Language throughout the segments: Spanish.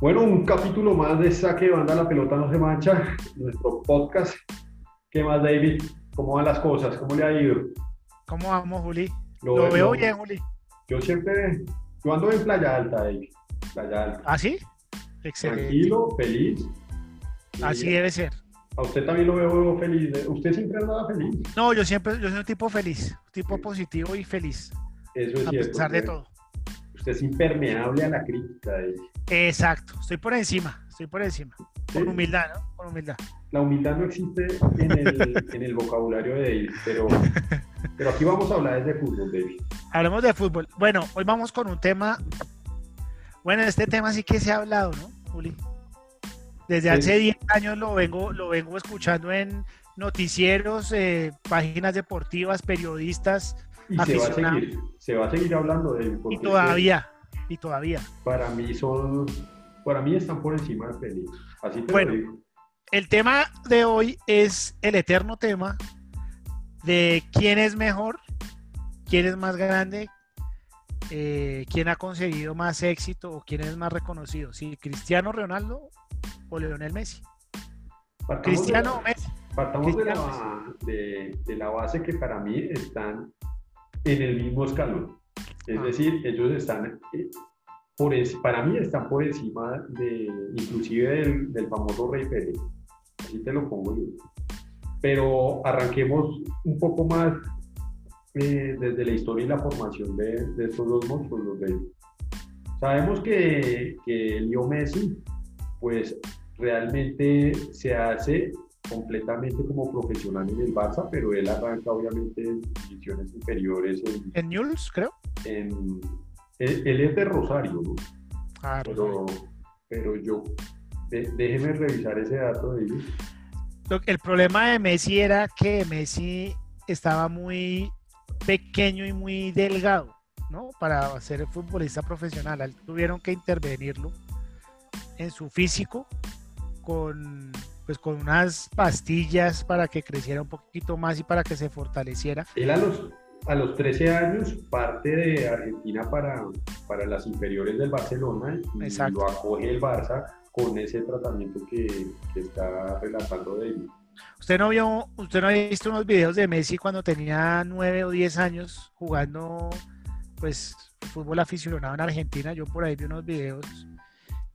Bueno, un capítulo más de Saque de Banda La Pelota No Se Mancha, nuestro podcast. ¿Qué más, David? ¿Cómo van las cosas? ¿Cómo le ha ido? ¿Cómo vamos, Juli? Lo, veo bien, Juli. Yo siempre, yo ando en Playa Alta, David. Playa Alta. ¿Ah, sí? Excelente. Tranquilo, feliz. Así debe ser. A usted también lo veo feliz. ¿Usted siempre anda feliz? No, yo siempre, yo soy un tipo feliz, un tipo positivo y feliz. Eso es cierto. A pesar de todo. Usted es impermeable a la crítica. Exacto, estoy por encima, estoy por encima. Con humildad, ¿no? Con humildad. La humildad no existe en el, en el vocabulario de David, pero, pero aquí vamos a hablar de fútbol, David. Hablemos de fútbol. Bueno, hoy vamos con un tema. Bueno, este tema sí que se ha hablado, ¿no, Juli? Desde hace 10 años lo vengo, lo vengo escuchando en noticieros, eh, páginas deportivas, periodistas, y se va, a seguir, se va a seguir hablando de él. Y todavía, y todavía. Para mí son, para mí están por encima de Feliz. Así te bueno, lo digo. El tema de hoy es el eterno tema de quién es mejor, quién es más grande, eh, quién ha conseguido más éxito o quién es más reconocido, si Cristiano Ronaldo o Leonel Messi. Cristiano o Messi. Partamos de la, de, de la, base que para mí están en el mismo escalón. Es ah. decir, ellos están, eh, por para mí están por encima de, inclusive del, famoso Rey Pérez. Así te lo pongo yo. Pero arranquemos un poco más eh, desde la historia y la formación de, de estos dos monstruos, los de Sabemos que, que Leo Messi, pues realmente se hace completamente como profesional en el Barça, pero él arranca obviamente en divisiones inferiores. En, ¿En Newell's, creo. En, él, es de Rosario, ¿no? Ah, pero, pero yo, déjeme revisar ese dato de El problema de Messi era que Messi estaba muy pequeño y muy delgado, ¿no? Para ser futbolista profesional. Tuvieron que intervenirlo en su físico con pues con unas pastillas para que creciera un poquito más y para que se fortaleciera. Él a los, a los 13 años parte de Argentina para, para las inferiores del Barcelona y lo acoge el Barça con ese tratamiento que, que está relatando de él. ¿Usted no, vio, ¿Usted no ha visto unos videos de Messi cuando tenía 9 o 10 años jugando pues fútbol aficionado en Argentina? Yo por ahí vi unos videos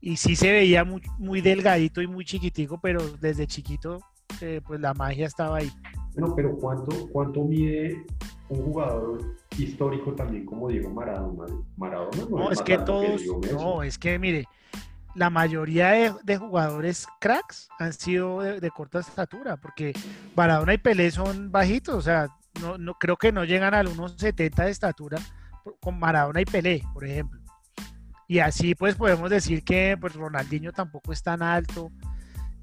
y sí se veía muy, muy delgadito y muy chiquitico, pero desde chiquito eh, pues la magia estaba ahí. Bueno, pero ¿cuánto, cuánto mide un jugador histórico también como Diego Maradona? Maradona no, es, que todos, no, es que mire, la mayoría de, jugadores cracks han sido de, corta estatura, porque Maradona y Pelé son bajitos, o sea, no, no creo que no llegan a unos 70 de estatura con Maradona y Pelé, por ejemplo. Y así pues podemos decir que pues, Ronaldinho tampoco es tan alto.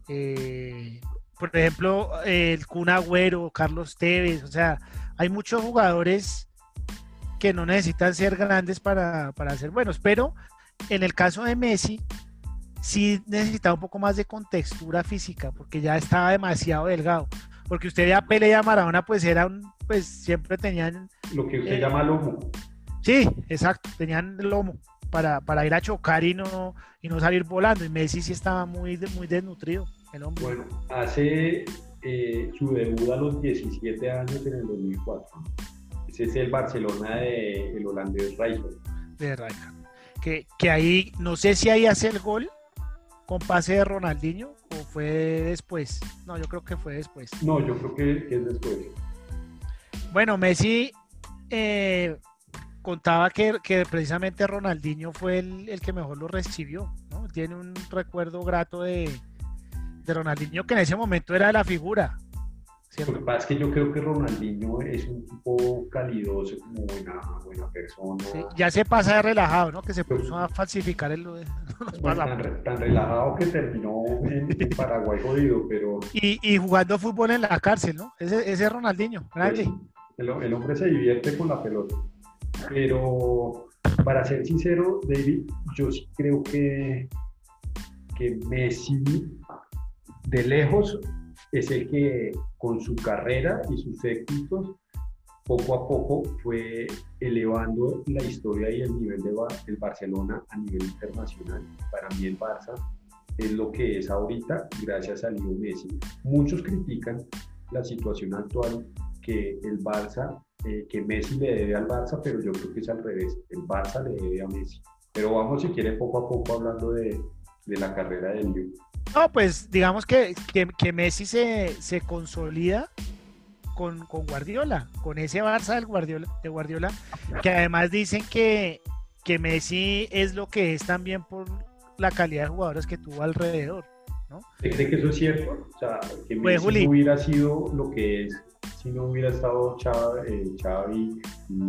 Eh, por ejemplo, el Kun Agüero, Carlos Tevez, o sea, hay muchos jugadores que no necesitan ser grandes para, para ser buenos, pero en el caso de Messi, sí necesitaba un poco más de contextura física, porque ya estaba demasiado delgado. Porque usted ya Pele y a Maradona, pues eran, pues siempre tenían... Lo que usted eh, llama lomo. Sí, exacto, tenían lomo para, ir a chocar y no, y no salir volando. Y Messi sí estaba muy, muy desnutrido, el hombre. Bueno, hace eh, su debut a los 17 años en el 2004. Ese es el Barcelona del el holandés Rijkaard. De Rijkaard. Que, que ahí, no sé si ahí hace el gol con pase de Ronaldinho o fue después. No, yo creo que fue después. No, yo creo que, que es después. Bueno, Messi eh, contaba que, precisamente Ronaldinho fue el, que mejor lo recibió, ¿no? Tiene un recuerdo grato de, Ronaldinho que en ese momento era la figura. Lo que pasa es que yo creo que Ronaldinho es un tipo calidoso, como buena, buena persona. ya se pasa de relajado, ¿no? Que se puso a falsificar el, tan, relajado que terminó en, Paraguay jodido, pero... Y, jugando fútbol en la cárcel, ¿no? Ese, ese Ronaldinho, grande. Pues, el, el hombre se divierte con la pelota. Pero para ser sincero, David, yo sí creo que, que Messi de lejos es el que con su carrera y sus éxitos poco a poco fue elevando la historia y el nivel de el Barcelona a nivel internacional. Para mí el Barça es lo que es ahorita gracias a Leo Messi. Muchos critican la situación actual que el Barça, eh, que Messi le debe al Barça, pero yo creo que es al revés. El Barça le debe a Messi. Pero vamos, si quiere, poco a poco hablando de, de la carrera de Leo. No, pues digamos que, que, que Messi se, se consolida con, con, Guardiola, con ese Barça del Guardiola, de Guardiola, que además dicen que, que Messi es lo que es también por la calidad de jugadores que tuvo alrededor. ¿no? ¿Cree que eso es cierto? O sea, que pues, Messi no hubiera sido lo que es si no hubiera estado Xavi,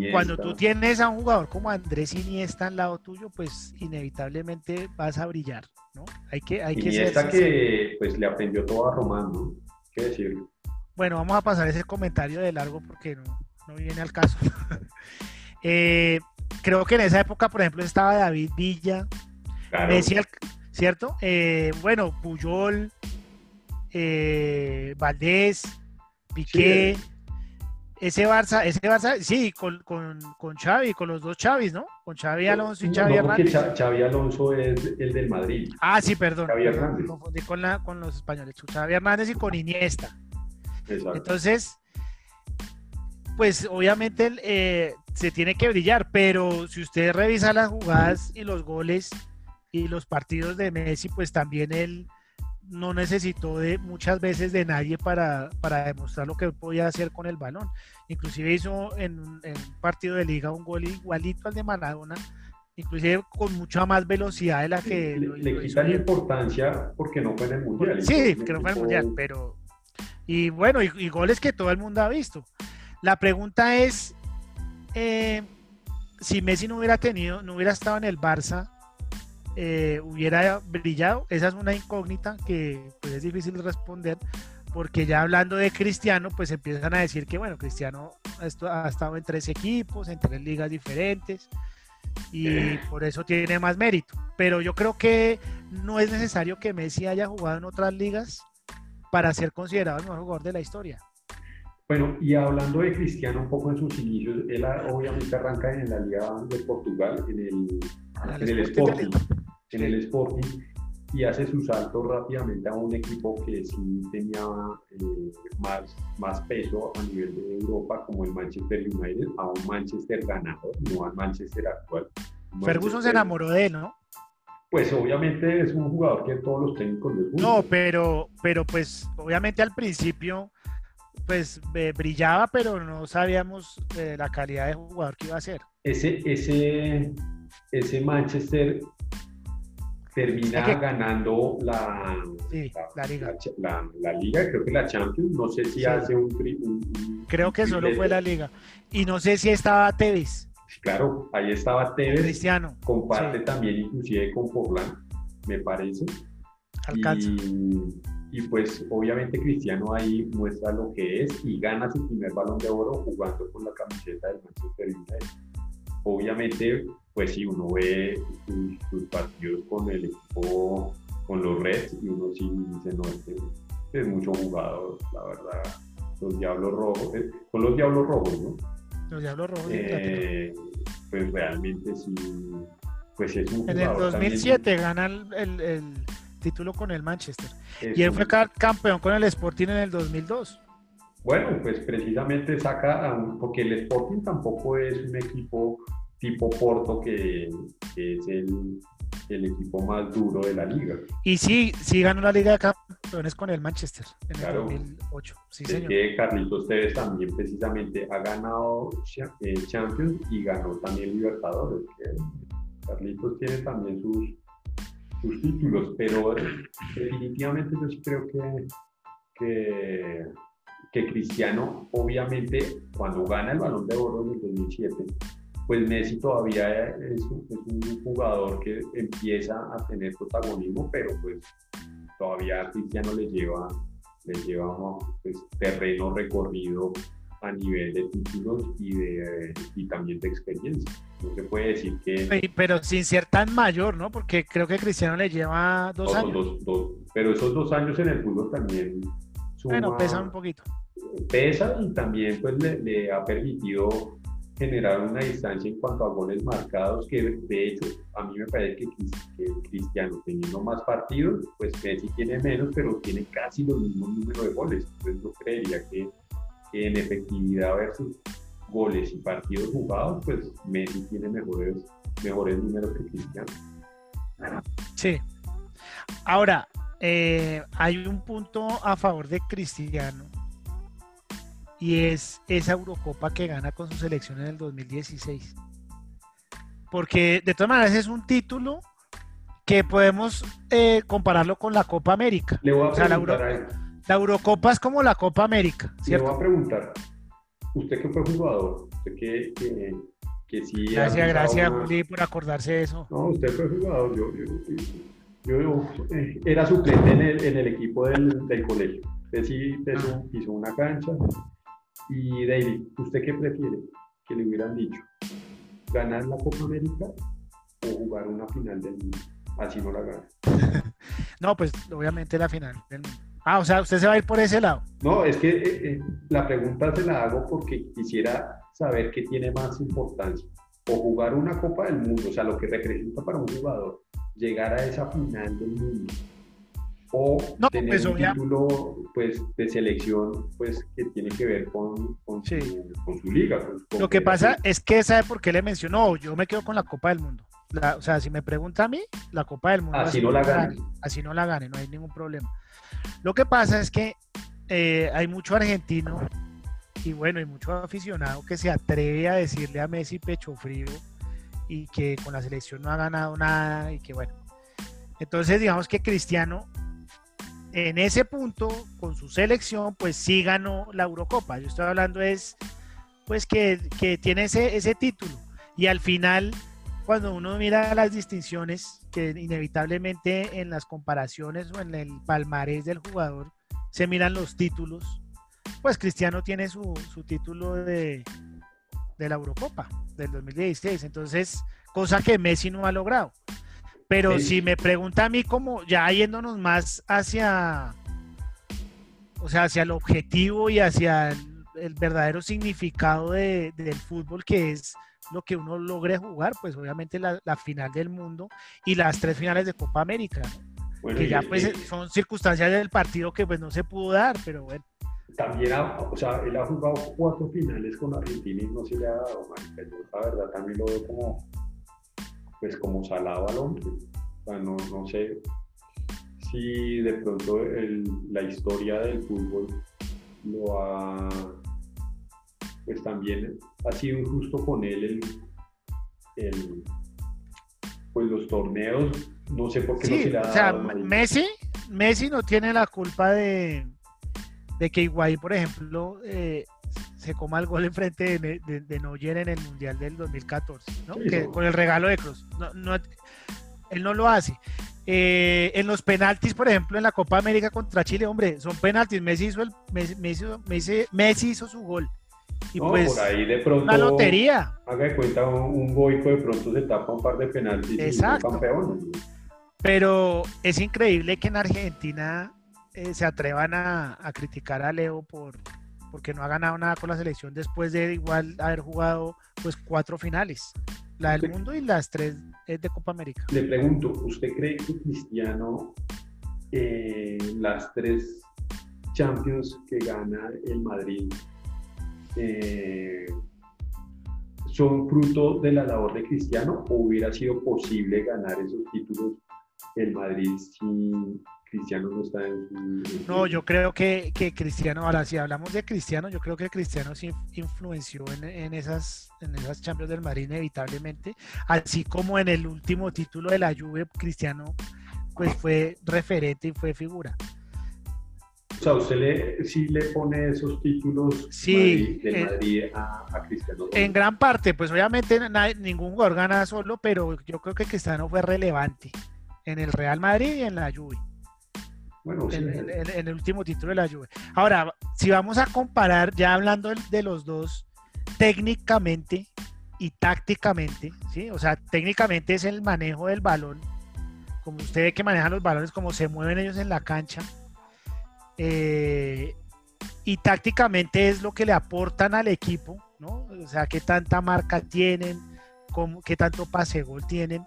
eh, Cuando tú tienes a un jugador como Andrés Iniesta al lado tuyo, pues inevitablemente vas a brillar, ¿no? Hay que, hay Iniesta que pues le aprendió todo a Román, ¿no? ¿Qué decir? Bueno, vamos a pasar ese comentario de largo porque no, no viene al caso. Eh, creo que en esa época, por ejemplo, estaba David Villa, ¿cierto? Eh, bueno, Puyol, Valdés, Piqué, ese Barça, ese Barça, sí, con, con, con Xavi, con los dos Xavis, ¿no? Con Xavi Alonso y Xavi Hernández. Xavi Alonso es el del Madrid. Ah, sí, perdón. Xavi Hernández. confundí con, la, con los españoles. Xavi Hernández y con Iniesta. Exacto. Entonces, pues obviamente eh, se tiene que brillar, pero si usted revisa las jugadas y los goles y los partidos de Messi, pues también él no necesitó de muchas veces de nadie para, demostrar lo que podía hacer con el balón. Inclusive hizo en, un partido de liga un gol igualito al de Maradona, inclusive con mucha más velocidad de la que... Le, le quitan importancia porque no fue en el Mundial. Sí, que no fue en el Mundial, pero... Y bueno, y, goles que todo el mundo ha visto. La pregunta es, eh, si Messi no hubiera tenido, no hubiera estado en el Barça, eh, hubiera brillado? Esa es una incógnita que pues, es difícil responder porque ya hablando de Cristiano, pues empiezan a decir que, bueno, Cristiano ha estado en tres equipos, en tres ligas diferentes, y eh. por eso tiene más mérito. Pero yo creo que no es necesario que Messi haya jugado en otras ligas para ser considerado el mejor jugador de la historia. Bueno, y hablando de Cristiano un poco en sus inicios, él obviamente arranca en la Liga de Portugal, en el, en el Sporting en el Sporting y hace su salto rápidamente a un equipo que sí tenía eh, más, más peso a nivel de Europa, como el Manchester United, a un Manchester ganador, no al Manchester actual. Ferguson se enamoró de él, ¿no? Pues obviamente es un jugador que todos los técnicos les gusta. No, pero, pero pues obviamente al principio pues eh, brillaba, pero no sabíamos eh, la calidad de jugador que iba a ser. Ese, ese, ese Manchester termina ganando la, la, liga. La, liga, creo que la Champions, no sé si hace un, un, Creo que solo fue la liga. Y no sé si estaba Tevez. Claro, ahí estaba Tevez. Cristiano. Comparte también inclusive con Forlán, me parece. Alcanza. Y, pues obviamente Cristiano ahí muestra lo que es y gana su primer balón de oro jugando con la camiseta del Manchester United. Obviamente pues si uno ve sus, partidos con el equipo, con los Reds, y uno sí dice, no, este, este es mucho jugador, la verdad. Los Diablos Rojos, eh, con los Diablos Rojos, ¿no? Los Diablos Rojos. Eh, pues realmente sí, pues es un En el 2007 gana el, el, título con el Manchester. y él fue campeón con el Sporting en el 2002. Bueno, pues precisamente saca, porque el Sporting tampoco es un equipo tipo Porto, que, es el, el, equipo más duro de la liga. Y sí, sí ganó la Liga de Campeones con el Manchester en el 2008. Sí, señor. que Carlitos Tevez también precisamente ha ganado eh, Champions y ganó también Libertadores. Carlitos tiene también sus, sus títulos, pero definitivamente yo sí creo que, que, que Cristiano, obviamente, cuando gana el Balón de Oro en el 2007, pues Messi todavía es un, jugador que empieza a tener protagonismo, pero pues todavía Cristiano le lleva, le lleva pues, terreno recorrido a nivel de títulos y, de, y también de experiencia. No se puede decir que... Pero sin ser tan mayor, ¿no? Porque creo que Cristiano le lleva dos años. pero esos dos años en el fútbol también... bueno, pesan un poquito. pesa y también pues le, ha permitido generar una distancia en cuanto a goles marcados, que de hecho a mí me parece que, Cristiano teniendo más partidos, pues Messi tiene menos, pero tiene casi los mismos números de goles. Entonces yo creería que, en efectividad versus goles y partidos jugados, pues Messi tiene mejores, mejores números que Cristiano. Sí. Ahora, eh, hay un punto a favor de Cristiano y es esa Eurocopa que gana con su selección en el 2016. Porque de todas maneras es un título que podemos eh, compararlo con la Copa América. Le voy a la, la, Eurocopa es como la Copa América. ¿cierto? Le voy a preguntar, usted que fue jugador, usted que, que, que sí... Gracias, gracias Juli por acordarse de eso. No, usted fue jugador, yo, yo, era suplente en el, en el equipo del, del colegio. Usted sí hizo, hizo una cancha, y David, ¿usted qué prefiere? Que le hubieran dicho, ganar la Copa América o jugar una final del mundo. Así no la gana. no, pues obviamente la final del mundo. Ah, o sea, usted se va a ir por ese lado. No, es que eh, eh, la pregunta se la hago porque quisiera saber qué tiene más importancia. O jugar una Copa del Mundo, o sea, lo que representa para un jugador, llegar a esa final del mundo o tener pues, un título pues, de selección pues, que tiene que ver con, con, su, liga. Pues, Lo que pasa es que sabe por qué le mencionó, yo me quedo con la Copa del Mundo. o sea, si me pregunta a mí, la Copa del Mundo. Así, no la gane. Así no la gane, no hay ningún problema. Lo que pasa es que eh, hay mucho argentino y bueno, hay mucho aficionado que se atreve a decirle a Messi pecho frío y que con la selección no ha ganado nada y que bueno. Entonces digamos que Cristiano en ese punto, con su selección, pues sí ganó la Eurocopa. Yo estoy hablando es, pues que, tiene ese, ese título. Y al final, cuando uno mira las distinciones, que inevitablemente en las comparaciones o en el palmarés del jugador se miran los títulos, pues Cristiano tiene su, título de, de la Eurocopa del 2016. Entonces, cosa que Messi no ha logrado. Pero si me pregunta a mí como ya yéndonos más hacia, o sea, hacia el objetivo y hacia el, verdadero significado del fútbol, que es lo que uno logre jugar, pues obviamente la, final del mundo y las tres finales de Copa América, que ya pues son circunstancias del partido que pues no se pudo dar, pero bueno. También, ha, o sea, él ha jugado cuatro finales con Argentina y no se le ha dado, mal. la verdad también lo veo como pues como salado al hombre. no, no sé si de pronto la historia del fútbol lo ha, pues también ha sido injusto con él el, pues los torneos, no sé por qué no se le ha o sea, Messi, Messi no tiene la culpa de, de que Higuaín, por ejemplo, eh, se coma el gol enfrente de, de, de Neuer en el Mundial del 2014, ¿no? con el regalo de Cruz. No, él no lo hace. Eh, en los penaltis, por ejemplo, en la Copa América contra Chile, hombre, son penaltis. Messi hizo, el, Messi, hizo, su gol. Y pues, por ahí de pronto. Una lotería. Haga de cuenta, un, boico de pronto se tapa un par de penaltis Exacto. y campeón. Pero es increíble que en Argentina eh, se atrevan a, a criticar a Leo por, porque no ha ganado nada con la selección después de igual haber jugado pues cuatro finales, la del mundo y las tres de Copa América. Le pregunto, ¿usted cree que Cristiano eh, las tres Champions que gana el Madrid eh, son fruto de la labor de Cristiano o hubiera sido posible ganar esos títulos el Madrid sin, Cristiano no está en No, yo creo que, Cristiano, ahora si hablamos de Cristiano, yo creo que Cristiano sí influenció en, esas, en esas Champions del Madrid inevitablemente, así como en el último título de la Juve, Cristiano pues fue referente y fue figura. O sea, usted le, sí le pone esos títulos sí, de eh, Madrid a, Cristiano. En gran parte, pues obviamente ningún jugador gana solo, pero yo creo que Cristiano fue relevante en el Real Madrid y en la Juve. Bueno, en, el último título de la Juve. Ahora, si vamos a comparar, ya hablando de los dos, técnicamente y tácticamente, ¿sí? O sea, técnicamente es el manejo del balón, como usted ve que manejan los balones, como se mueven ellos en la cancha. Eh, y tácticamente es lo que le aportan al equipo, ¿no? O sea, qué tanta marca tienen, cómo, qué tanto pase gol tienen.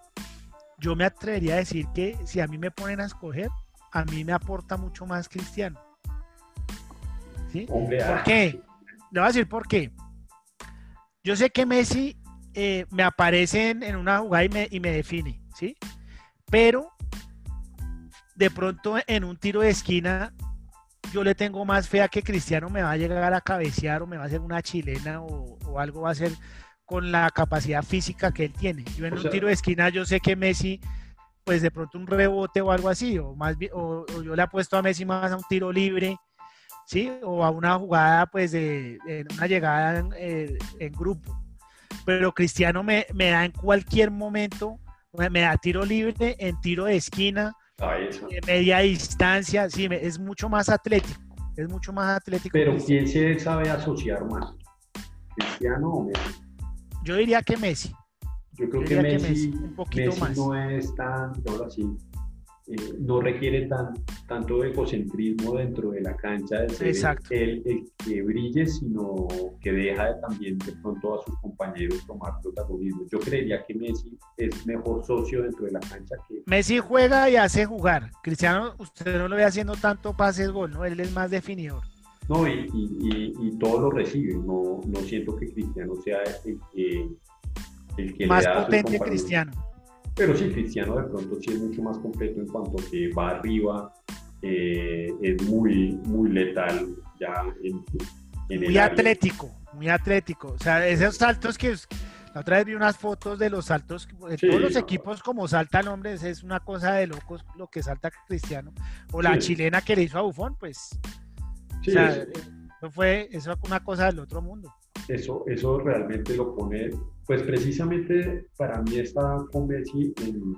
Yo me atrevería a decir que si a mí me ponen a escoger, a mí me aporta mucho más Cristiano. ¿Sí? ¿Por ah. qué? Le voy a decir por qué. Yo sé que Messi eh, me aparece en, una jugada y me, y me define, ¿sí? Pero de pronto en un tiro de esquina yo le tengo más fe a que Cristiano me va a llegar a cabecear o me va a hacer una chilena o, algo va a hacer con la capacidad física que él tiene. Yo en un tiro de esquina yo sé que Messi, pues de pronto un rebote o algo así, o más o, yo le apuesto a Messi más a un tiro libre, ¿sí? O a una jugada, pues de, una llegada en, eh, grupo. Pero Cristiano me, me, da en cualquier momento, me da tiro libre, en tiro de esquina, media distancia, sí, es mucho más atlético, es mucho más atlético. Pero ¿quién se sabe asociar más? ¿Cristiano o Messi? Yo diría que Messi. Yo creo que Messi, un más. no es tan, ahora sí, eh, no requiere tan, tanto egocentrismo dentro de la cancha de ser el, que brille, sino que deja también de pronto a sus compañeros tomar protagonismo. Yo creería que Messi es mejor socio dentro de la cancha que... Messi juega y hace jugar. Cristiano, usted no lo ve haciendo tanto pases gol, ¿no? Él es más definidor. No, y, y, todo lo recibe. No, no siento que Cristiano sea el que... El que más potente Cristiano pero sí, Cristiano de pronto sí es mucho más completo en cuanto que va arriba, eh, es muy, muy letal ya en, en Muy atlético, muy atlético. O sea, esos saltos que la otra vez vi unas fotos de los saltos, de todos los equipos como saltan hombres, es una cosa de locos lo que salta Cristiano. O la chilena que le hizo a Bufón, pues. o sea, eso fue, eso fue una cosa del otro mundo. Eso, eso realmente lo pone pues precisamente para mí está con Messi en,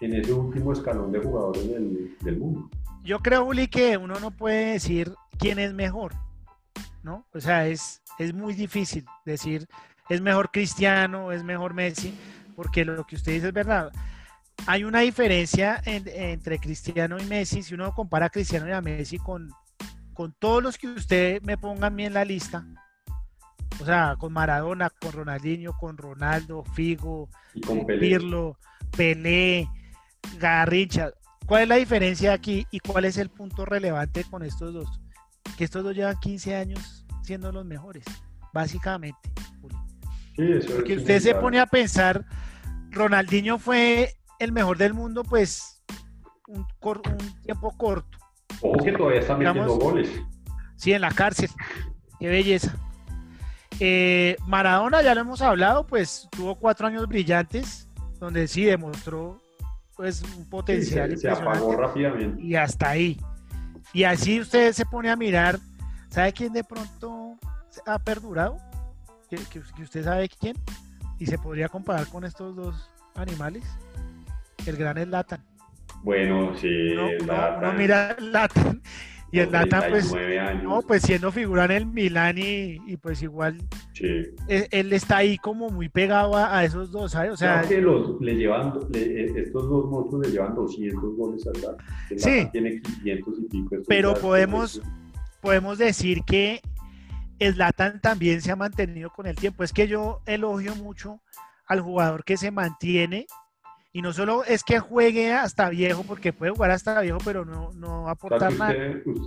ese último escalón de jugadores del, mundo. Yo creo, Uli, que uno no puede decir quién es mejor, ¿no? O sea, es, es muy difícil decir es mejor Cristiano, es mejor Messi, porque lo que usted dice es verdad. Hay una diferencia entre Cristiano y Messi. Si uno compara a Cristiano y a Messi con, con todos los que usted me ponga a mí en la lista, o sea, con Maradona, con Ronaldinho, con Ronaldo, Figo, con Pirlo, Pelé, Garrincha. ¿Cuál es la diferencia aquí y cuál es el punto relevante con estos dos? Que estos dos llevan 15 años siendo los mejores, básicamente. Porque usted se pone a pensar, Ronaldinho fue el mejor del mundo, pues un, tiempo corto. Ojo que todavía está metiendo goles. Sí, en la cárcel. Qué belleza. Eh, Maradona, ya lo hemos hablado, pues tuvo cuatro años brillantes, donde sí demostró pues un potencial. se, apagó rápidamente. Y hasta ahí. Y así usted se pone a mirar, ¿sabe quién de pronto ha perdurado? ¿Que, usted sabe quién? Y se podría comparar con estos dos animales. El gran es Latan. Bueno, sí. Uno, mira Latan y el Nata, pues, no, pues siendo figura en el Milan y, pues igual, sí. E, él, está ahí como muy pegado a, esos dos, ¿sabes? O sea, que los, le llevan, estos dos monstruos le llevan 200 goles al Lata. sí. Tiene 500 y pico. Pero podemos, podemos decir que el Latan también se ha mantenido con el tiempo. Es que yo elogio mucho al jugador que se mantiene y no solo es que juegue hasta viejo, porque puede jugar hasta viejo, pero no, no a aportar nada.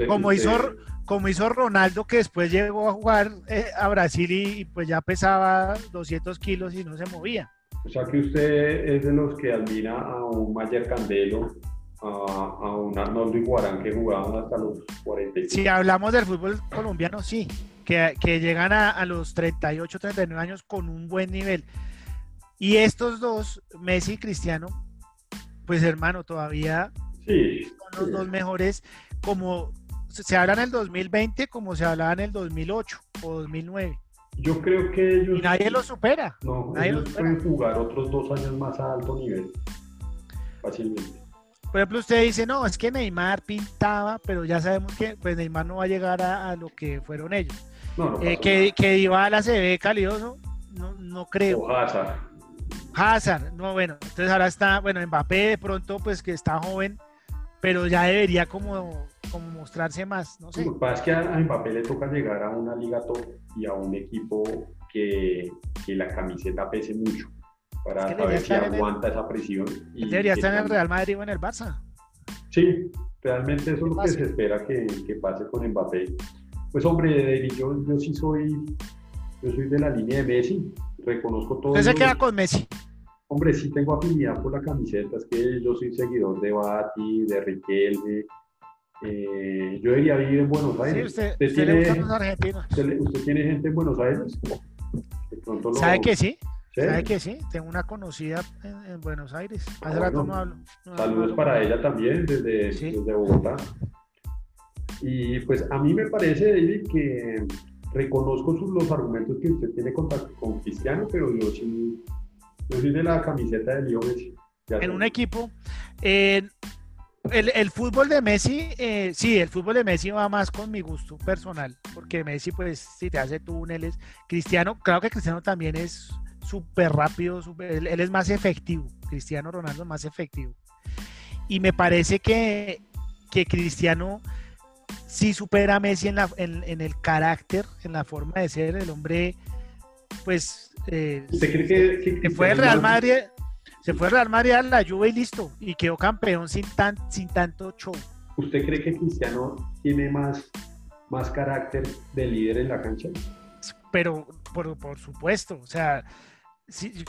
como, Hizo, como hizo Ronaldo, que después llegó a jugar eh, a Brasil y, pues ya pesaba 200 kilos y no se movía. O sea que usted es de los que admira a un Mayer Candelo, a, un Arnoldo Iguarán que jugaban hasta los 45. Si hablamos del fútbol colombiano, sí, que, que llegan a, a los 38, 39 años con un buen nivel. Y estos dos, Messi y Cristiano, pues hermano, todavía son los dos mejores, como se habla en el 2020 como se hablaba en el 2008 o 2009. Yo creo que ellos... Y nadie lo supera. No, ellos pueden jugar otros dos años más a alto nivel, fácilmente. Por ejemplo, usted dice, no, es que Neymar pintaba, pero ya sabemos que pues Neymar no va a llegar a, lo que fueron ellos. No, eh, que, que Dybala se ve calidoso, no, no creo. O Hazard. Hazard, no, bueno, entonces ahora está, bueno, Mbappé de pronto, pues que está joven, pero ya debería como como mostrarse más, no sé. Lo que pasa es que a Mbappé le toca llegar a una liga top y a un equipo que, que la camiseta pese mucho para ver si aguanta esa presión. Y debería estar en el Real Madrid o en el Barça. Sí, realmente eso es lo que se espera que, que, pase con Mbappé. Pues hombre, David, yo, yo sí soy, yo soy de la línea de Messi, reconozco todo. Usted se queda con Messi. Hombre, sí tengo afinidad por la camiseta, es que yo soy seguidor de Bati, de Riquelme. Eh, yo debería vivir en Buenos Aires. Sí, usted, usted, tiene, los argentinos. Usted, tiene gente en Buenos Aires? ¿Sabe que sí? ¿Sabe que sí? Tengo una conocida en, Buenos Aires. Hace rato no hablo. saludos para ella también desde, desde Bogotá. Y pues a mí me parece, David, que reconozco los argumentos que usted tiene con, con Cristiano, pero yo sí, yo soy de la camiseta de Leo Messi. en un equipo, el, el, fútbol de Messi, eh, sí, el fútbol de Messi va más con mi gusto personal, porque Messi, pues, si te hace túneles, Cristiano, claro que Cristiano también es súper rápido, él, es más efectivo, Cristiano Ronaldo es más efectivo. Y me parece que, que Cristiano sí supera a Messi en, la, en, el carácter, en la forma de ser, el hombre, pues... Eh, ¿Usted cree que, que, fue el Real Madrid? Se fue Real Madrid a la Juve y listo. Y quedó campeón sin, tan, sin tanto show. ¿Usted cree que Cristiano tiene más, más carácter de líder en la cancha? Pero, por, por supuesto, o sea,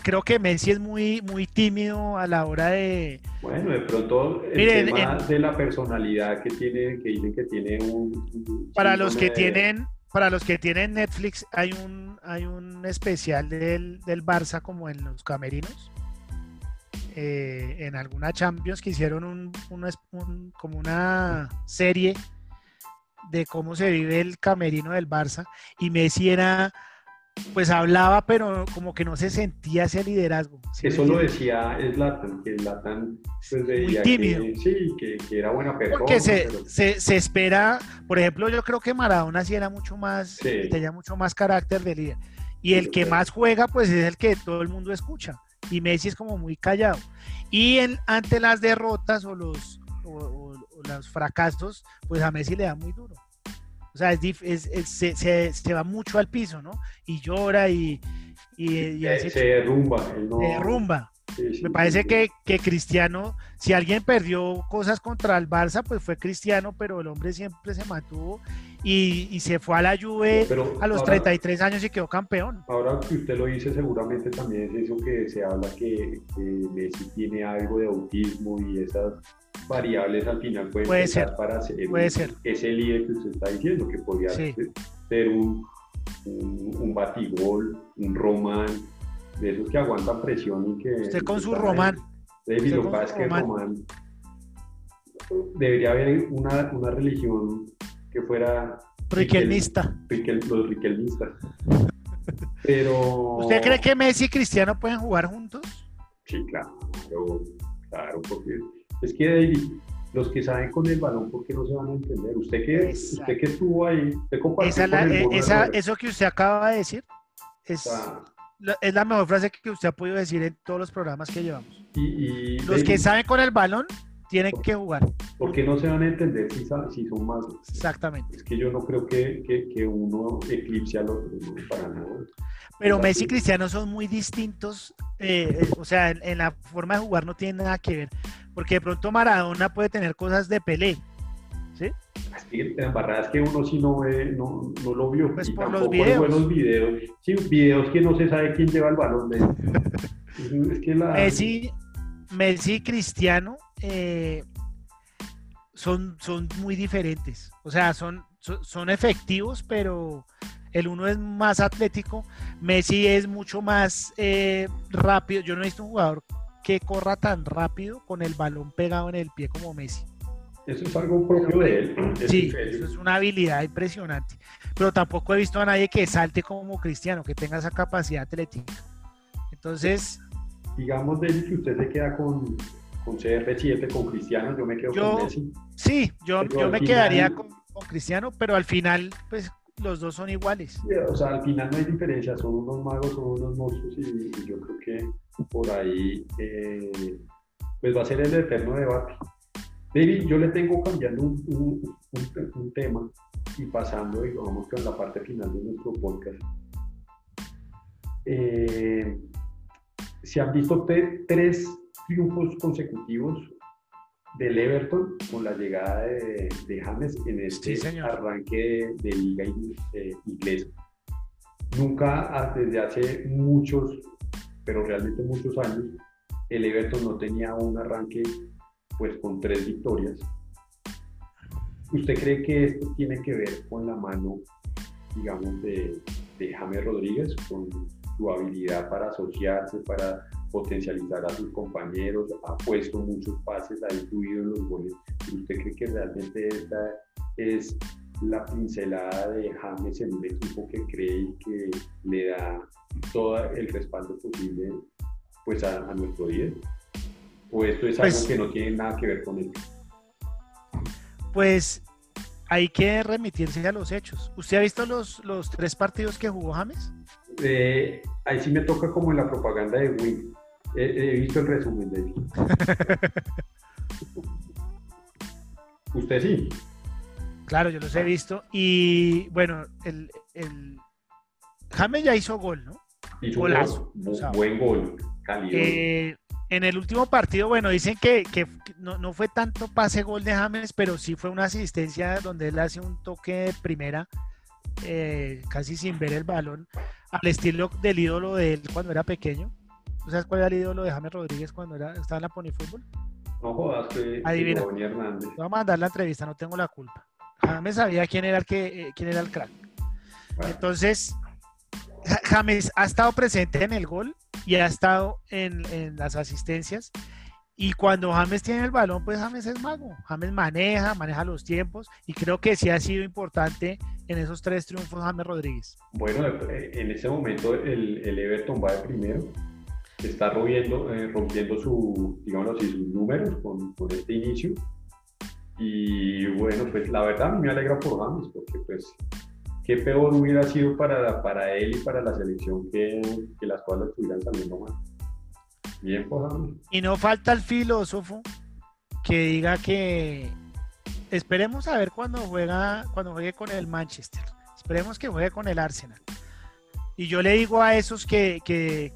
creo que Messi es muy, muy tímido a la hora de... Bueno, de pronto el tema de la personalidad que tiene, que dicen que tiene un... Para los que tienen... Para los que tienen Netflix hay un, hay un especial del, del Barça como en los camerinos eh, en alguna Champions que hicieron un, como una serie de cómo se vive el camerino del Barça y Messi era pues hablaba pero como que no se sentía ese liderazgo. Eso lo decía Zlatan, que Zlatan pues veía tímido. Que, sí, que, era buena persona. Porque se, se, espera, por ejemplo, yo creo que Maradona sí era mucho más, tenía mucho más carácter de líder. Y el que más juega, pues es el que todo el mundo escucha y Messi es como muy callado. Y ante las derrotas o los, los fracasos, pues a Messi le da muy duro. O sea, es, se, se, va mucho al piso, ¿no? Y llora y... y, se, derrumba. Se derrumba. Me parece que, que, Cristiano, si alguien perdió cosas contra el Barça, pues fue Cristiano, pero el hombre siempre se mantuvo y, se fue a la Juve a los 33 años y quedó campeón. Ahora que usted lo dice, seguramente también es eso que se habla que, Messi tiene algo de autismo y esas variables al final pueden puede ser para ser, puede ser. ese líder que usted está diciendo, que podría ser un, un, batigol, un román, de esos que aguantan presión y que... Usted con su román. David, lo que es que román debería haber una, una religión que fuera... Riquelmista. los riquelmistas. Pero... ¿Usted cree que Messi y Cristiano pueden jugar juntos? Sí, claro, claro, porque es que David, los que saben con el balón, ¿por qué no se van a entender? Usted que, usted que estuvo ahí, esa, eh, Eso que usted acaba de decir es, es la mejor frase que usted ha podido decir en todos los programas que llevamos. Y, los que saben con el balón tienen que jugar. Porque no se van a entender si, si son más. Exactamente. Es que yo no creo que, que, uno eclipse al otro, para nada. Pero Messi y Cristiano son muy distintos, eh, eh, o sea, en, la forma de jugar no tiene nada que ver, porque de pronto Maradona puede tener cosas de Pelé, ¿sí? Es que la que uno sí no, ve, no, no lo vio. Pues por los videos. buenos videos. Sí, videos que no se sabe quién lleva el balón. es que la... Messi, Messi y Cristiano eh, son, son muy diferentes. O sea, son, son, efectivos, pero el uno es más atlético. Messi es mucho más eh, rápido. Yo no he visto un jugador que corra tan rápido con el balón pegado en el pie como Messi. Eso es algo propio de él. sí, eso es una habilidad impresionante. Pero tampoco he visto a nadie que salte como Cristiano, que tenga esa capacidad atlética. Entonces. Digamos, de que usted se queda con, con CR7, con Cristiano, yo me quedo con Messi. Sí, yo, yo me quedaría con, Cristiano, pero al final, pues los dos son iguales. o sea, al final no hay diferencia, son unos magos, son unos monstruos y, yo creo que por ahí eh, pues va a ser el eterno debate. David, yo le tengo cambiando un, un, tema y pasando, digamos, con la parte final de nuestro podcast. Eh, se han visto tres triunfos consecutivos del Everton con la llegada de, James en este arranque de, liga eh, inglesa. Nunca, desde hace muchos, pero realmente muchos años, el Everton no tenía un arranque pues con tres victorias. ¿Usted cree que esto tiene que ver con la mano, digamos, de, de James Rodríguez, con su habilidad para asociarse, para potencializar a sus compañeros, ha puesto muchos pases, ha incluido en los goles. ¿Usted cree que realmente esta es la pincelada de James en un equipo que cree que le da todo el respaldo posible pues a, nuestro día? ¿O esto es algo pues que no tiene nada que ver con él? Pues hay que remitirse a los hechos. ¿Usted ha visto los, los tres partidos que jugó James? Eh, ahí sí me toca como en la propaganda de Wii. He, visto el resumen de ¿Usted sí? Claro, yo los he visto. Y bueno, el, el... James ya hizo gol, ¿no? Hizo Golazo. buen gol, eh, en el último partido, bueno, dicen que, que no, no, fue tanto pase gol de James, pero sí fue una asistencia donde él hace un toque de primera, eh, casi sin ver el balón, al estilo del ídolo de él cuando era pequeño. ¿Tú sabes cuál era el ídolo de James Rodríguez cuando era, estaba en la Pony Fútbol? No jodas, que Adivina. Hernández. Voy a mandar la entrevista, no tengo la culpa. James sabía quién era el, que, eh, quién era el crack. Entonces, James ha estado presente en el gol y ha estado en, las asistencias. Y cuando James tiene el balón, pues James es mago. James maneja, maneja los tiempos y creo que sí ha sido importante en esos tres triunfos James Rodríguez. Bueno, eh, en ese momento el, el Everton va de primero está rompiendo, eh, rompiendo su, digamos así, sus números con, con, este inicio. Y bueno, pues la verdad me alegra por James, porque pues qué peor hubiera sido para, para él y para la selección que, que las cosas estuvieran saliendo mal. Bien James. Y no falta el filósofo que diga que esperemos a ver cuando juega, cuando juegue con el Manchester. Esperemos que juegue con el Arsenal. Y yo le digo a esos que, que,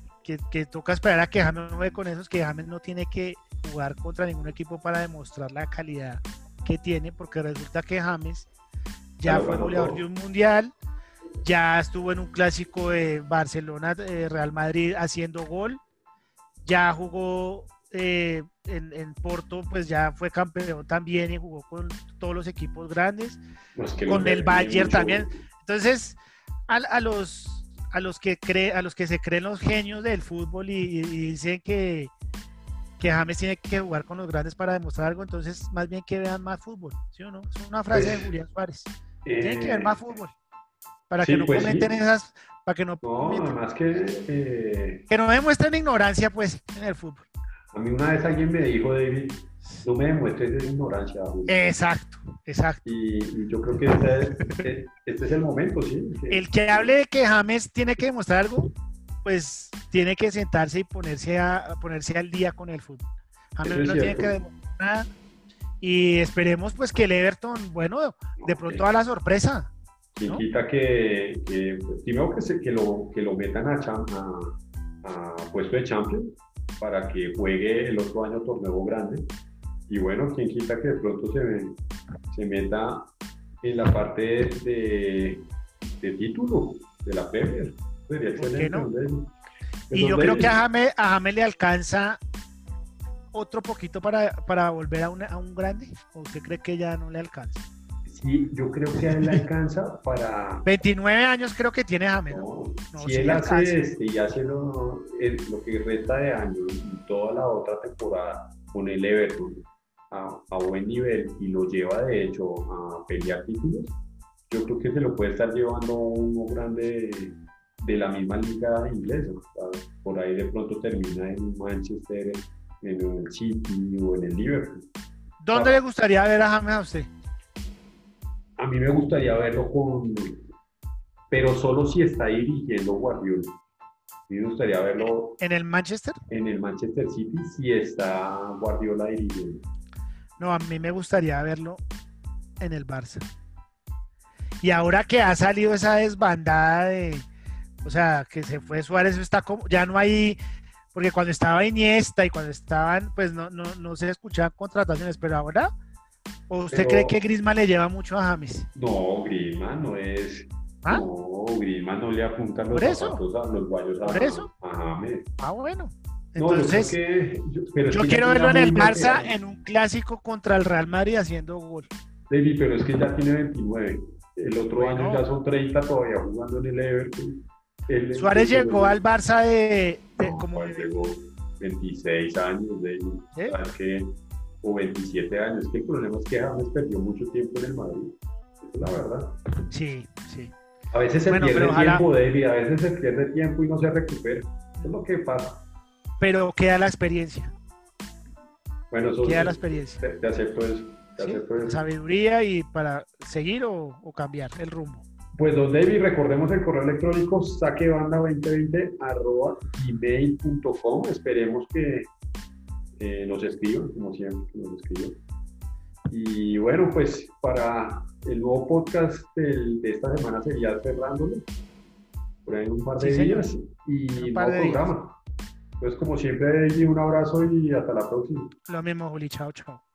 que, toca esperar a que James no con esos, que James no tiene que jugar contra ningún equipo para demostrar la calidad que tiene, porque resulta que James ya fue goleador de un mundial, ya estuvo en un clásico de Barcelona, eh, Real Madrid haciendo gol, ya jugó eh, en, Porto, pues ya fue campeón también y jugó con todos los equipos grandes, con el Bayern también. Entonces, a los a los que cree, a los que se creen los genios del fútbol y, dicen que, que James tiene que jugar con los grandes para demostrar algo, entonces más bien que vean más fútbol, ¿sí o no? Es una frase de pues, Julián Suárez. Tienen que ver más eh, fútbol. Para que no pues comenten esas, para que no, no que eh, que no demuestren ignorancia pues en el fútbol. A mí una vez alguien me dijo, David, no me demuestres ignorancia. Exacto, exacto. Y, yo creo que este, este, es el momento, sí. El que hable de que James tiene que demostrar algo, pues tiene que sentarse y ponerse, a, ponerse al día con el fútbol. James no tiene que demostrar nada. Y esperemos pues que el Everton, bueno, de pronto a la sorpresa. ¿no? quita que, que primero que, se, que, lo, que lo metan a, a puesto de champion para que juegue el otro año torneo grande y bueno, quien quita que de pronto se, se meta en la parte de, de, título de la Premier. Sería excelente. Y yo creo que a James, le alcanza otro poquito para, para volver a, a, un grande. ¿O usted cree que ya no le alcanza? Sí, yo creo que a él le alcanza para... 29 años creo que tiene James. ¿no? si él hace este y hace lo, lo que resta de años y toda la otra temporada con el Everton a, buen nivel y lo lleva de hecho a pelear títulos, yo creo que se lo puede estar llevando uno grande de, la misma liga inglesa. Por ahí de pronto termina en Manchester, en el City o en el Liverpool. ¿Dónde le gustaría ver a James a usted? A mí me gustaría verlo con, pero solo si está dirigiendo Guardiola. A mí me gustaría verlo. ¿En el Manchester? En el Manchester City si está Guardiola dirigiendo. No, a mí me gustaría verlo en el Barça. Y ahora que ha salido esa desbandada de, o sea, que se fue Suárez, está como, ya no hay, porque cuando estaba Iniesta y cuando estaban, pues no, no, no se escuchaban contrataciones, pero ahora, ¿o usted cree que Grisman le lleva mucho a James? No, Grisman no es. ¿Ah? No, Grisman no le apunta los zapatos a los guayos a, ¿Por eso? a James. Ah, bueno. Entonces, yo, quiero verlo en el Barça en un clásico contra el Real Madrid haciendo gol. David, pero es que ya tiene 29. El otro año ya son 30 todavía jugando en el Everton. Suárez llegó al Barça de, como pues llegó 26 años de que, o 27 años. Que el problema es que James perdió mucho tiempo en el Madrid. es la verdad. Sí, sí. A veces se pierde tiempo, David, a veces se pierde tiempo y no se recupera. Eso es lo que pasa pero queda la experiencia. Bueno, eso queda la experiencia. Te, acepto eso. Sabiduría y para seguir o, cambiar el rumbo. Pues, don David, recordemos el correo electrónico saquebanda2020 arroba gmail.com. Esperemos que nos escriban, como siempre, que nos escriban. Y bueno, pues para el nuevo podcast de esta semana sería cerrándolo por ahí un par de días y un nuevo programa. Entonces, como siempre, un abrazo y hasta la próxima. Lo mismo, Juli. Chao, chao.